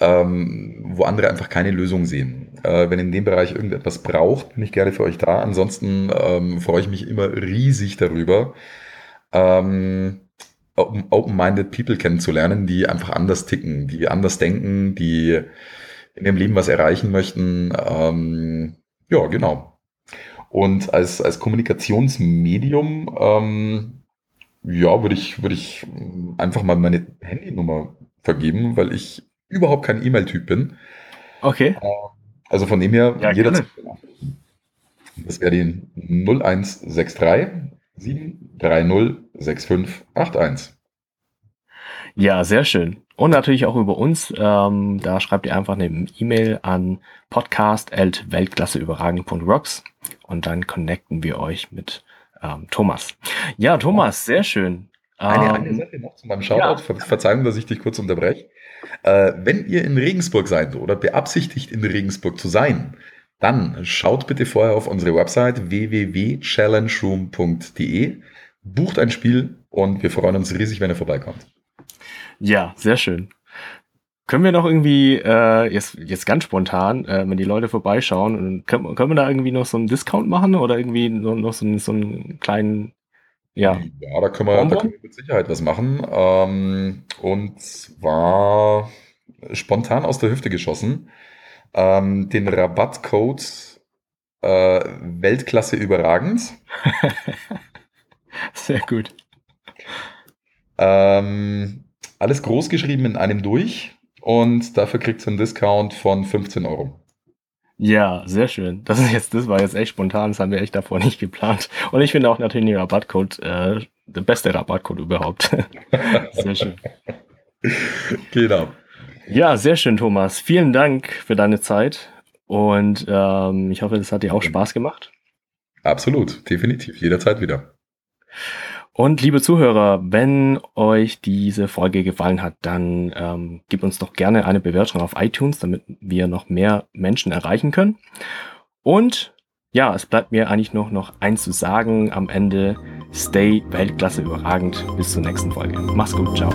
ähm, wo andere einfach keine Lösung sehen. Äh, wenn in dem Bereich irgendetwas braucht, bin ich gerne für euch da. Ansonsten ähm, freue ich mich immer riesig darüber, ähm, open-minded People kennenzulernen, die einfach anders ticken, die anders denken, die in ihrem Leben was erreichen möchten. Ähm, ja, genau. Und als, als Kommunikationsmedium, ähm, ja, würde ich, würde ich einfach mal meine Handynummer vergeben, weil ich überhaupt kein E-Mail-Typ bin. Okay. Ähm, also von dem her, ja, jederzeit. Das wäre die 0163 730 6581. Ja, sehr schön. Und natürlich auch über uns. Ähm, da schreibt ihr einfach eine E-Mail an podcast.weltklasseüberragend.rocks und dann connecten wir euch mit ähm, Thomas. Ja, Thomas, sehr schön. Eine, ähm, eine Sache noch zu meinem Shoutout. Ja. Verzeihung, dass ich dich kurz unterbreche. Äh, wenn ihr in Regensburg seid oder beabsichtigt, in Regensburg zu sein, dann schaut bitte vorher auf unsere Website www.challengeroom.de, bucht ein Spiel und wir freuen uns riesig, wenn ihr vorbeikommt. Ja, sehr schön. Können wir noch irgendwie, äh, jetzt, jetzt ganz spontan, äh, wenn die Leute vorbeischauen, können, können wir da irgendwie noch so einen Discount machen oder irgendwie noch, noch so, einen, so einen kleinen, ja. Ja, da können wir, da können wir mit Sicherheit was machen. Ähm, und zwar spontan aus der Hüfte geschossen. Ähm, den Rabattcode äh, Weltklasse überragend. Sehr gut. Ähm, alles groß geschrieben in einem durch und dafür kriegt ihr einen Discount von 15 Euro. Ja, sehr schön. Das ist jetzt, das war jetzt echt spontan, das haben wir echt davor nicht geplant. Und ich finde auch natürlich den Rabattcode äh, der beste Rabattcode überhaupt. sehr schön. Genau. Ja, sehr schön, Thomas. Vielen Dank für deine Zeit und ähm, ich hoffe, das hat dir auch Spaß gemacht. Absolut, definitiv, jederzeit wieder. Und liebe Zuhörer, wenn euch diese Folge gefallen hat, dann ähm, gebt uns doch gerne eine Bewertung auf iTunes, damit wir noch mehr Menschen erreichen können. Und ja, es bleibt mir eigentlich noch, noch eins zu sagen am Ende. Stay Weltklasse überragend. Bis zur nächsten Folge. Mach's gut. Ciao.